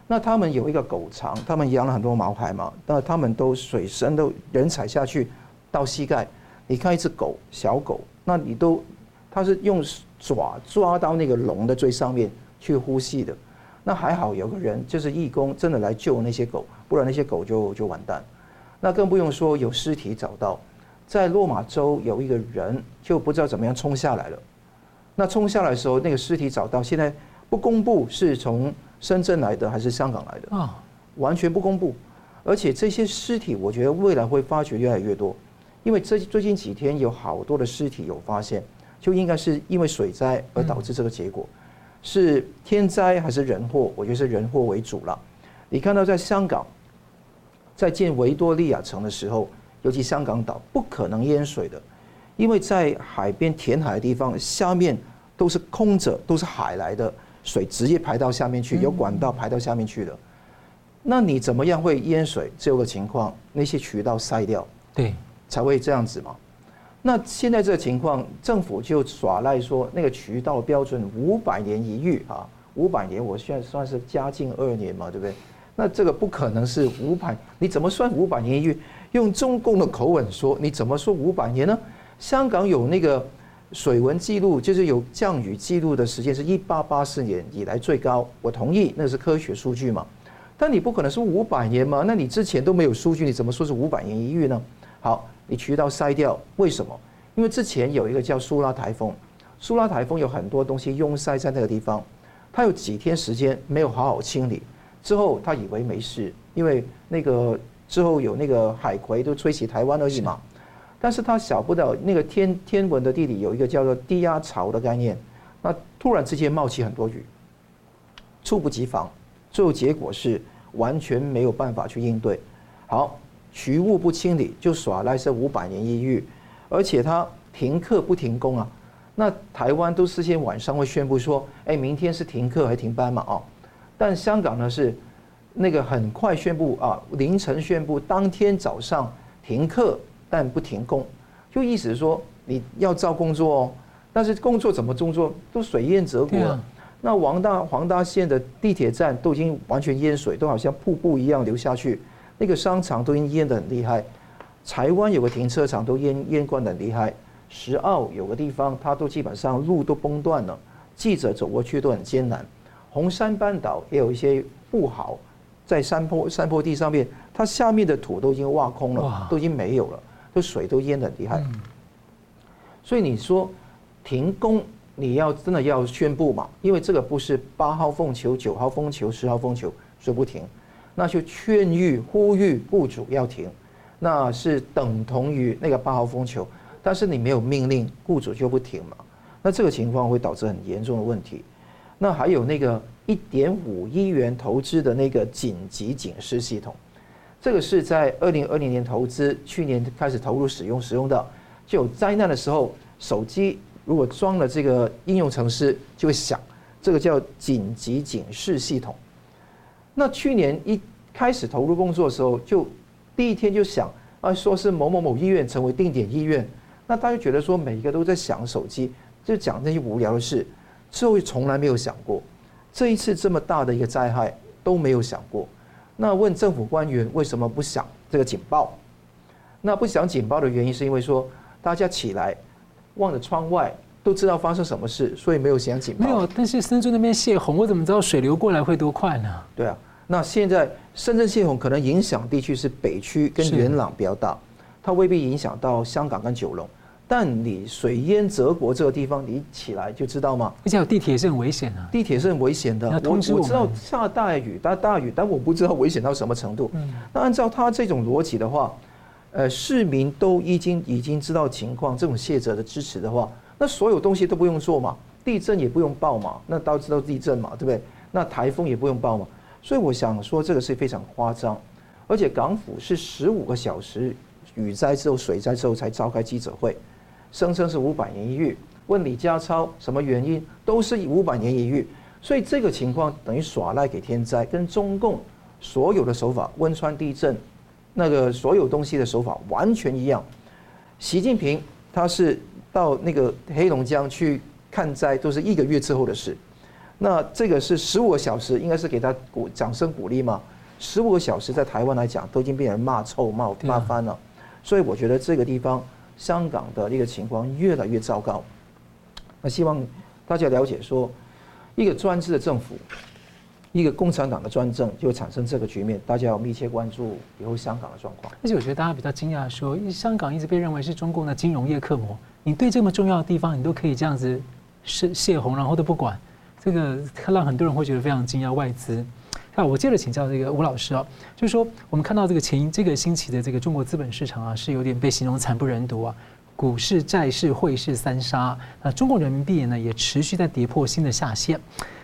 那他们有一个狗场，他们养了很多毛孩嘛，那他们都水深都人踩下去到膝盖，你看一只狗，小狗，那你都，它是用爪抓到那个笼的最上面去呼吸的，那还好有个人就是义工真的来救那些狗，不然那些狗就就完蛋。那更不用说有尸体找到，在落马洲有一个人就不知道怎么样冲下来了。那冲下来的时候，那个尸体找到，现在不公布是从深圳来的还是香港来的啊？完全不公布。而且这些尸体，我觉得未来会发掘越来越多，因为这最近几天有好多的尸体有发现，就应该是因为水灾而导致这个结果，是天灾还是人祸？我觉得是人祸为主了。你看到在香港，在建维多利亚城的时候，尤其香港岛不可能淹水的，因为在海边填海的地方下面都是空着，都是海来的水直接排到下面去，有管道排到下面去的。那你怎么样会淹水？这个情况，那些渠道塞掉，对，才会这样子嘛。那现在这个情况，政府就耍赖说那个渠道标准五百年一遇啊，五百年，我现在算是嘉靖二年嘛，对不对？那这个不可能是五百，你怎么算五百年一遇？用中共的口吻说，你怎么说五百年呢？香港有那个水文记录，就是有降雨记录的时间是一八八四年以来最高，我同意，那是科学数据嘛。但你不可能是五百年嘛？那你之前都没有数据，你怎么说是五百年一遇呢？好，你渠道塞掉，为什么？因为之前有一个叫苏拉台风，苏拉台风有很多东西拥塞在那个地方，它有几天时间没有好好清理，之后他以为没事，因为那个之后有那个海葵都吹起台湾而已嘛。但是他想不到那个天天文的地理有一个叫做低压槽的概念，那突然之间冒起很多雨，猝不及防。最后结果是完全没有办法去应对，好，渠务不清理就耍赖是五百年一遇，而且他停课不停工啊，那台湾都事先晚上会宣布说，哎，明天是停课还停班嘛？哦，但香港呢是那个很快宣布啊，凌晨宣布，当天早上停课但不停工，就意思是说你要照工作哦，但是工作怎么工作都水淹泽国了。那黄大黄大线的地铁站都已经完全淹水，都好像瀑布一样流下去。那个商场都已经淹得很厉害。台湾有个停车场都淹淹灌得很厉害。石澳有个地方，它都基本上路都崩断了，记者走过去都很艰难。红山半岛也有一些不好，在山坡山坡地上面，它下面的土都已经挖空了，都已经没有了，这水都淹得很厉害。所以你说停工？你要真的要宣布嘛？因为这个不是八号风球、九号风球、十号风球说不停，那就劝喻、呼吁雇主要停，那是等同于那个八号风球。但是你没有命令，雇主就不停嘛？那这个情况会导致很严重的问题。那还有那个一点五亿元投资的那个紧急警示系统，这个是在二零二零年投资，去年开始投入使用，使用的就有灾难的时候，手机。如果装了这个应用程式，就会响，这个叫紧急警示系统。那去年一开始投入工作的时候，就第一天就响啊，说是某某某医院成为定点医院，那大家觉得说每一个都在响手机，就讲那些无聊的事，之后从来没有想过，这一次这么大的一个灾害都没有想过。那问政府官员为什么不响这个警报？那不响警报的原因是因为说大家起来。望着窗外，都知道发生什么事，所以没有响警报。没有，但是深圳那边泄洪，我怎么知道水流过来会多快呢？对啊，那现在深圳泄洪可能影响地区是北区跟元朗比较大，它未必影响到香港跟九龙。但你水淹泽国这个地方，你起来就知道吗？而且有地铁是很危险的，地铁是很危险的。我我知道下大雨大大雨，但我不知道危险到什么程度。那按照他这种逻辑的话。呃，市民都已经已经知道情况，这种谢者的支持的话，那所有东西都不用做嘛，地震也不用报嘛，那大家知道地震嘛，对不对？那台风也不用报嘛，所以我想说这个是非常夸张，而且港府是十五个小时雨灾之后、水灾之后才召开记者会，声称是五百年一遇，问李家超什么原因，都是五百年一遇，所以这个情况等于耍赖给天灾，跟中共所有的手法，汶川地震。那个所有东西的手法完全一样。习近平他是到那个黑龙江去看灾，都是一个月之后的事。那这个是十五个小时，应该是给他鼓掌声鼓励嘛？十五个小时在台湾来讲，都已经被人骂臭骂骂翻了。所以我觉得这个地方香港的一个情况越来越糟糕。那希望大家了解说，一个专制的政府一个共产党的专政就产生这个局面，大家要密切关注以后香港的状况。而且我觉得大家比较惊讶，说香港一直被认为是中共的金融业克模，你对这么重要的地方，你都可以这样子是泄洪，然后都不管，这个让很多人会觉得非常惊讶。外资，那我接着请教这个吴老师啊，就是说我们看到这个前这个星期的这个中国资本市场啊，是有点被形容惨不忍睹啊。股市、债市、汇市三杀，那中国人民币呢也持续在跌破新的下限。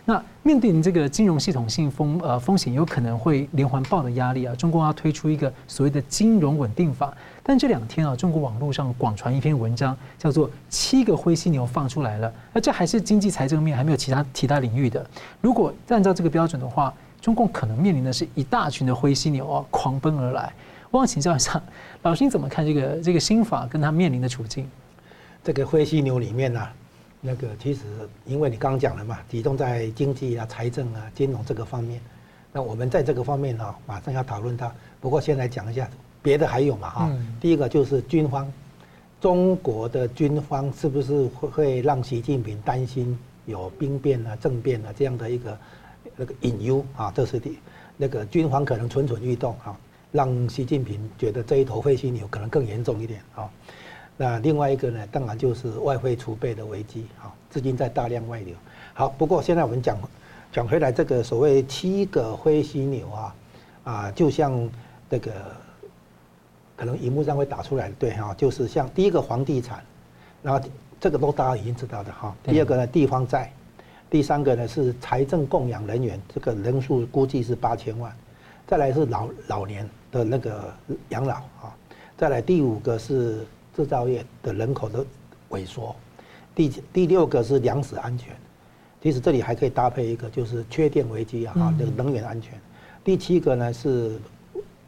那面对这个金融系统性风呃风险有可能会连环爆的压力啊，中共要推出一个所谓的金融稳定法。但这两天啊，中国网络上广传一篇文章，叫做“七个灰犀牛放出来了”，那这还是经济财政面，还没有其他其他领域的。如果按照这个标准的话，中共可能面临的是一大群的灰犀牛啊狂奔而来。我想请教一下，老师你怎么看这个这个新法跟他面临的处境？这个灰犀牛里面呢、啊，那个其实因为你刚刚讲了嘛，集中在经济啊、财政啊、金融这个方面。那我们在这个方面呢、啊，马上要讨论它。不过先来讲一下别的还有嘛哈。第一个就是军方，中国的军方是不是会会让习近平担心有兵变啊、政变啊这样的一个那个隐忧啊？这是第那个军方可能蠢蠢欲动啊。让习近平觉得这一头灰犀牛可能更严重一点啊。那另外一个呢，当然就是外汇储备的危机啊，资金在大量外流。好，不过现在我们讲讲回来，这个所谓七个灰犀牛啊，啊，就像这个可能荧幕上会打出来的，对哈，就是像第一个房地产，然后这个都大家已经知道的哈。第二个呢，地方债，第三个呢是财政供养人员，这个人数估计是八千万，再来是老老年。的那个养老啊，再来第五个是制造业的人口的萎缩，第第六个是粮食安全，其实这里还可以搭配一个就是缺电危机啊，那个能源安全。第七个呢是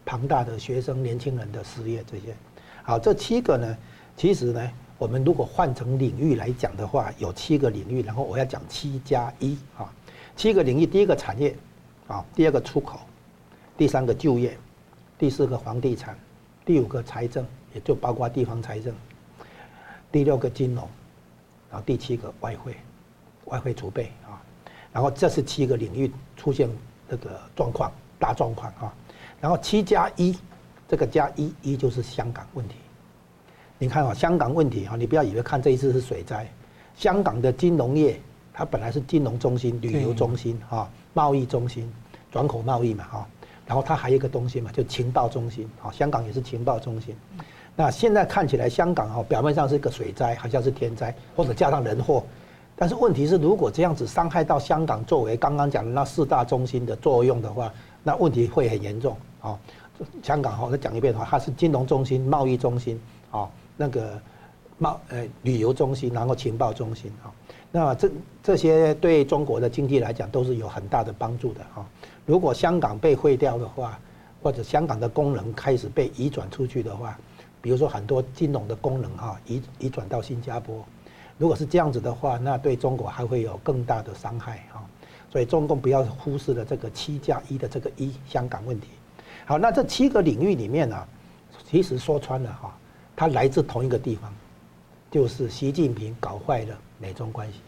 庞大的学生年轻人的失业这些，好，这七个呢，其实呢，我们如果换成领域来讲的话，有七个领域，然后我要讲七加一啊，七个领域，第一个产业啊，第二个出口，第三个就业。第四个房地产，第五个财政，也就包括地方财政，第六个金融，然后第七个外汇，外汇储备啊，然后这是七个领域出现这个状况，大状况啊，然后七加一，这个加一一就是香港问题，你看啊，香港问题啊，你不要以为看这一次是水灾，香港的金融业它本来是金融中心、旅游中心啊、贸易中心、转口贸易嘛哈。然后它还有一个东西嘛，就情报中心，好，香港也是情报中心。那现在看起来，香港哦，表面上是一个水灾，好像是天灾，或者加上人祸。但是问题是，如果这样子伤害到香港作为刚刚讲的那四大中心的作用的话，那问题会很严重啊。香港哈，再讲一遍的话，它是金融中心、贸易中心，啊，那个贸呃旅游中心，然后情报中心啊。那这这些对中国的经济来讲都是有很大的帮助的哈。如果香港被废掉的话，或者香港的功能开始被移转出去的话，比如说很多金融的功能哈移移转到新加坡，如果是这样子的话，那对中国还会有更大的伤害哈。所以中共不要忽视了这个七加一的这个一香港问题。好，那这七个领域里面呢，其实说穿了哈，它来自同一个地方，就是习近平搞坏了。美中关系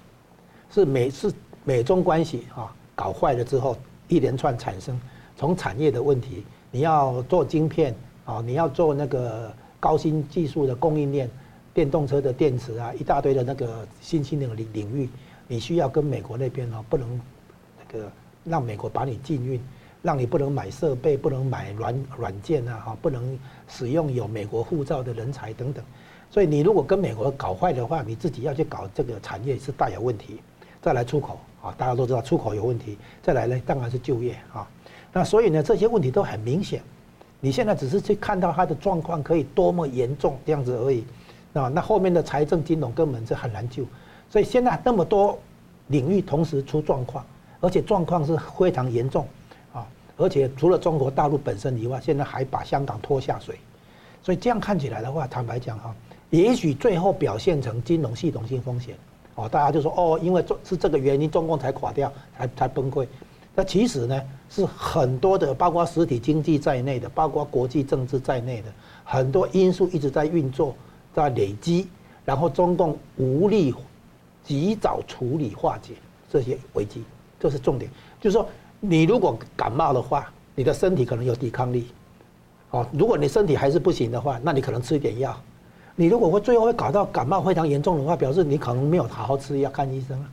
是美是美中关系啊，搞坏了之后，一连串产生从产业的问题，你要做晶片啊，你要做那个高新技术的供应链，电动车的电池啊，一大堆的那个新兴的领领域，你需要跟美国那边啊，不能那个让美国把你禁运，让你不能买设备，不能买软软件啊，哈，不能使用有美国护照的人才等等。所以你如果跟美国搞坏的话，你自己要去搞这个产业是大有问题。再来出口啊，大家都知道出口有问题。再来呢，当然是就业啊。那所以呢，这些问题都很明显。你现在只是去看到它的状况可以多么严重这样子而已。那那后面的财政金融根本是很难救。所以现在那么多领域同时出状况，而且状况是非常严重。而且除了中国大陆本身以外，现在还把香港拖下水。所以这样看起来的话，坦白讲哈。也许最后表现成金融系统性风险，哦，大家就说哦，因为中是这个原因，中共才垮掉，才才崩溃。那其实呢，是很多的，包括实体经济在内的，包括国际政治在内的很多因素一直在运作，在累积，然后中共无力及早处理化解这些危机，这是重点。就是说，你如果感冒的话，你的身体可能有抵抗力，哦，如果你身体还是不行的话，那你可能吃一点药。你如果会最后会搞到感冒非常严重的话，表示你可能没有好好吃药看医生啊。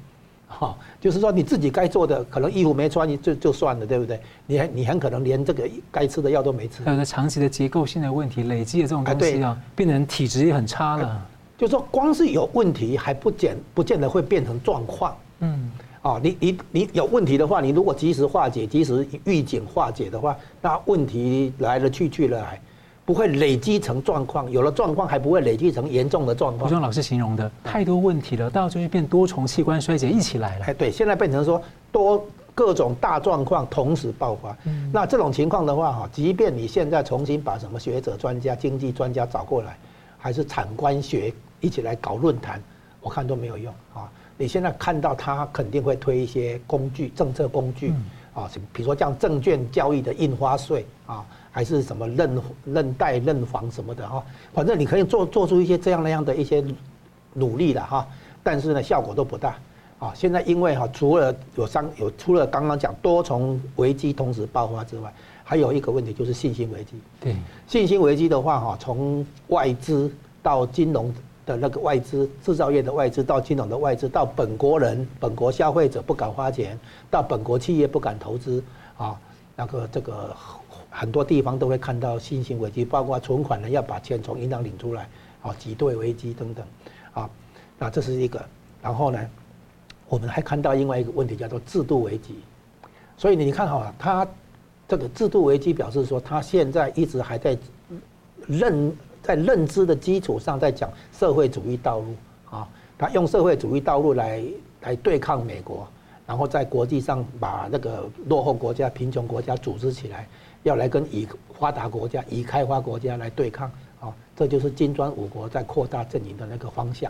好、哦，就是说你自己该做的，可能衣服没穿，就就算了，对不对？你很你很可能连这个该吃的药都没吃。还有个长期的结构性的问题累积的这种东西啊，变成体质也很差了。就是说光是有问题还不见不见得会变成状况。嗯，哦，你你你有问题的话，你如果及时化解、及时预警化解的话，那问题来了去去了来。不会累积成状况，有了状况还不会累积成严重的状况。就像老师形容的，太多问题了，到最后变多重器官衰竭一起来了。哎，对，现在变成说多各种大状况同时爆发。嗯，那这种情况的话，哈，即便你现在重新把什么学者、专家、经济专家找过来，还是产官学一起来搞论坛，我看都没有用啊。你现在看到他肯定会推一些工具、政策工具啊，比如说像证券交易的印花税啊。还是什么认认贷认房什么的哈，反正你可以做做出一些这样那样的一些努力的哈，但是呢效果都不大啊。现在因为哈除了有三有除了刚刚讲多重危机同时爆发之外，还有一个问题就是信心危机。对，信心危机的话哈，从外资到金融的那个外资制造业的外资到金融的外资到本国人本国消费者不敢花钱，到本国企业不敢投资啊，那个这个。很多地方都会看到信心危机，包括存款人要把钱从银行领出来，啊，挤兑危机等等，啊，那这是一个。然后呢，我们还看到另外一个问题叫做制度危机。所以你看哈，他这个制度危机表示说，他现在一直还在认在认知的基础上在讲社会主义道路啊，他用社会主义道路来来对抗美国，然后在国际上把那个落后国家、贫穷国家组织起来。要来跟已发达国家、已开发国家来对抗啊，这就是金砖五国在扩大阵营的那个方向。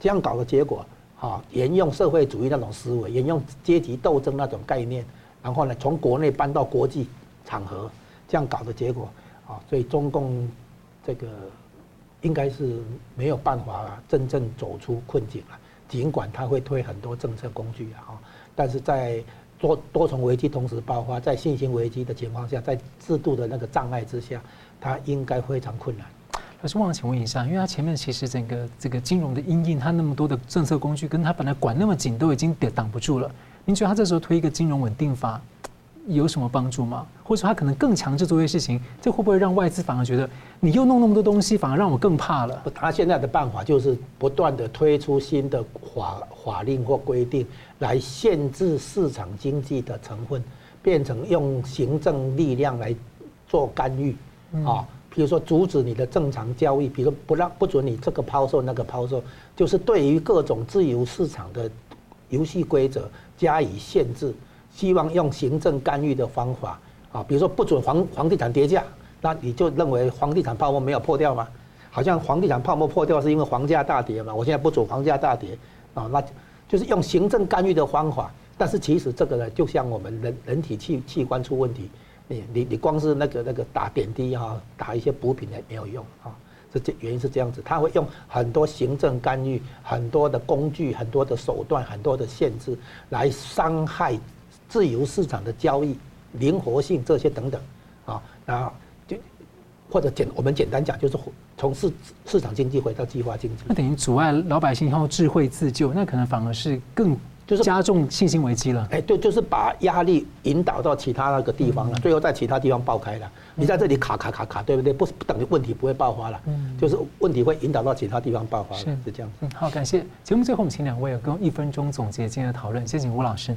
这样搞的结果啊，沿用社会主义那种思维，沿用阶级斗争那种概念，然后呢，从国内搬到国际场合，这样搞的结果啊，所以中共这个应该是没有办法真正走出困境了。尽管他会推很多政策工具啊，但是在多多重危机同时爆发，在信心危机的情况下，在制度的那个障碍之下，它应该非常困难。老师，忘了请问一下，因为他前面其实整个这个金融的阴影，他那么多的政策工具，跟他本来管那么紧，都已经挡不住了。您觉得他这时候推一个金融稳定法？有什么帮助吗？或者说他可能更强制做一些事情，这会不会让外资反而觉得你又弄那么多东西，反而让我更怕了？他现在的办法就是不断的推出新的法法令或规定，来限制市场经济的成分，变成用行政力量来做干预啊。比如说阻止你的正常交易，比如说不让不准你这个抛售那个抛售，就是对于各种自由市场的游戏规则加以限制。希望用行政干预的方法啊，比如说不准房房地产跌价，那你就认为房地产泡沫没有破掉吗？好像房地产泡沫破掉是因为房价大跌嘛？我现在不准房价大跌啊，那就是用行政干预的方法。但是其实这个呢，就像我们人人体器器官出问题，你你你光是那个那个打点滴哈，打一些补品也没有用啊。这这原因是这样子，他会用很多行政干预、很多的工具、很多的手段、很多的限制来伤害。自由市场的交易、灵活性这些等等，啊，那就或者简我们简单讲，就是从市市场经济回到计划经济。那等于阻碍老百姓以后智慧自救，那可能反而是更就是加重信心危机了。哎，对，就是把压力引导到其他那个地方了，最后在其他地方爆开了。你在这里卡卡卡卡，对不对？不不等于问题不会爆发了，就是问题会引导到其他地方爆发了，是是这样。嗯，好，感谢节目最后我们请两位给我一分钟总结今天的讨论，先请吴老师。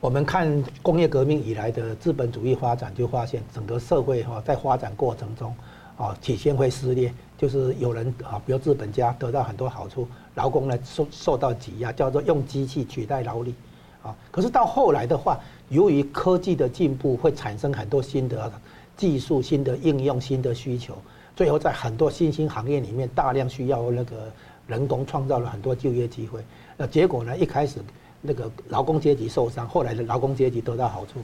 我们看工业革命以来的资本主义发展，就发现整个社会哈在发展过程中，啊体现会撕裂，就是有人啊，比如资本家得到很多好处，劳工呢受受到挤压，叫做用机器取代劳力，啊，可是到后来的话，由于科技的进步，会产生很多新的技术、新的应用、新的需求，最后在很多新兴行业里面大量需要那个人工，创造了很多就业机会。那结果呢，一开始。那个劳工阶级受伤，后来的劳工阶级得到好处，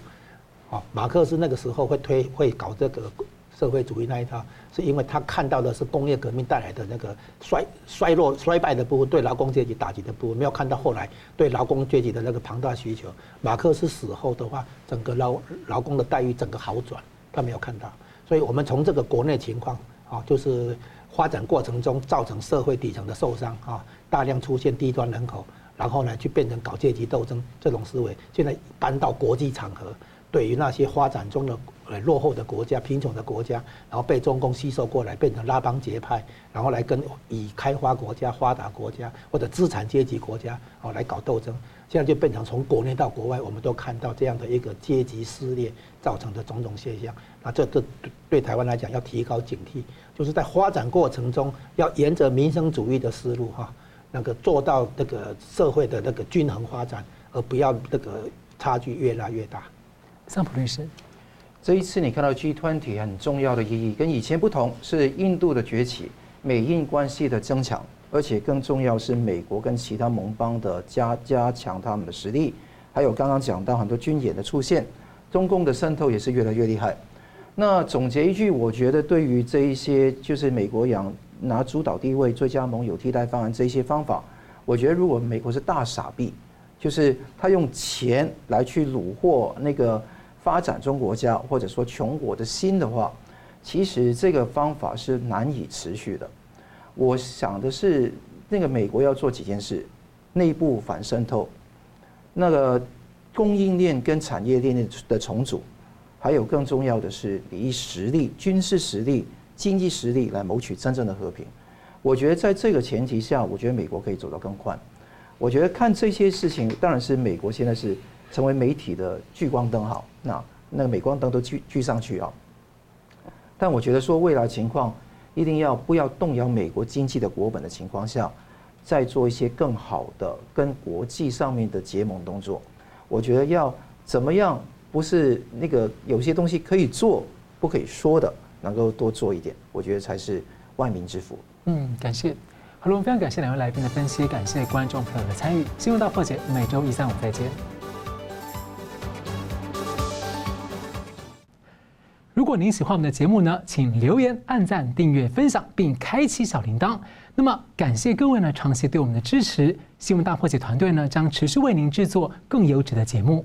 啊，马克思那个时候会推会搞这个社会主义那一套，是因为他看到的是工业革命带来的那个衰衰落衰败的部分，对劳工阶级打击的部分，没有看到后来对劳工阶级的那个庞大需求。马克思死后的话，整个劳劳工的待遇整个好转，他没有看到。所以我们从这个国内情况啊，就是发展过程中造成社会底层的受伤啊，大量出现低端人口，然后呢，就变成搞阶级斗争这种思维，现在搬到国际场合。对于那些发展中的呃落后的国家、贫穷的国家，然后被中共吸收过来，变成拉帮结派，然后来跟以开发国家、发达国家或者资产阶级国家哦来搞斗争，现在就变成从国内到国外，我们都看到这样的一个阶级撕裂造成的种种现象。那这这对台湾来讲要提高警惕，就是在发展过程中要沿着民生主义的思路哈，那个做到那个社会的那个均衡发展，而不要那个差距越来越大。桑普律师，这一次你看到 G20 很重要的意义，跟以前不同，是印度的崛起，美印关系的增强，而且更重要是美国跟其他盟邦的加加强他们的实力，还有刚刚讲到很多军演的出现，中共的渗透也是越来越厉害。那总结一句，我觉得对于这一些就是美国养拿主导地位、最佳盟友、替代方案这些方法，我觉得如果美国是大傻逼，就是他用钱来去虏获那个。发展中国家或者说穷国的心的话，其实这个方法是难以持续的。我想的是，那个美国要做几件事：内部反渗透，那个供应链跟产业链的重组，还有更重要的是以实力、军事实力、经济实力来谋取真正的和平。我觉得在这个前提下，我觉得美国可以走得更快。我觉得看这些事情，当然是美国现在是。成为媒体的聚光灯，好，那那个镁光灯都聚聚上去啊。但我觉得说未来情况一定要不要动摇美国经济的国本的情况下，再做一些更好的跟国际上面的结盟动作。我觉得要怎么样，不是那个有些东西可以做不可以说的，能够多做一点，我觉得才是万民之福。嗯，感谢。好了，我们非常感谢两位来宾的分析，感谢观众朋友的参与。新闻大破解每周一、三、五再见。如果您喜欢我们的节目呢，请留言、按赞、订阅、分享，并开启小铃铛。那么，感谢各位呢长期对我们的支持。新闻大破解团队呢将持续为您制作更优质的节目。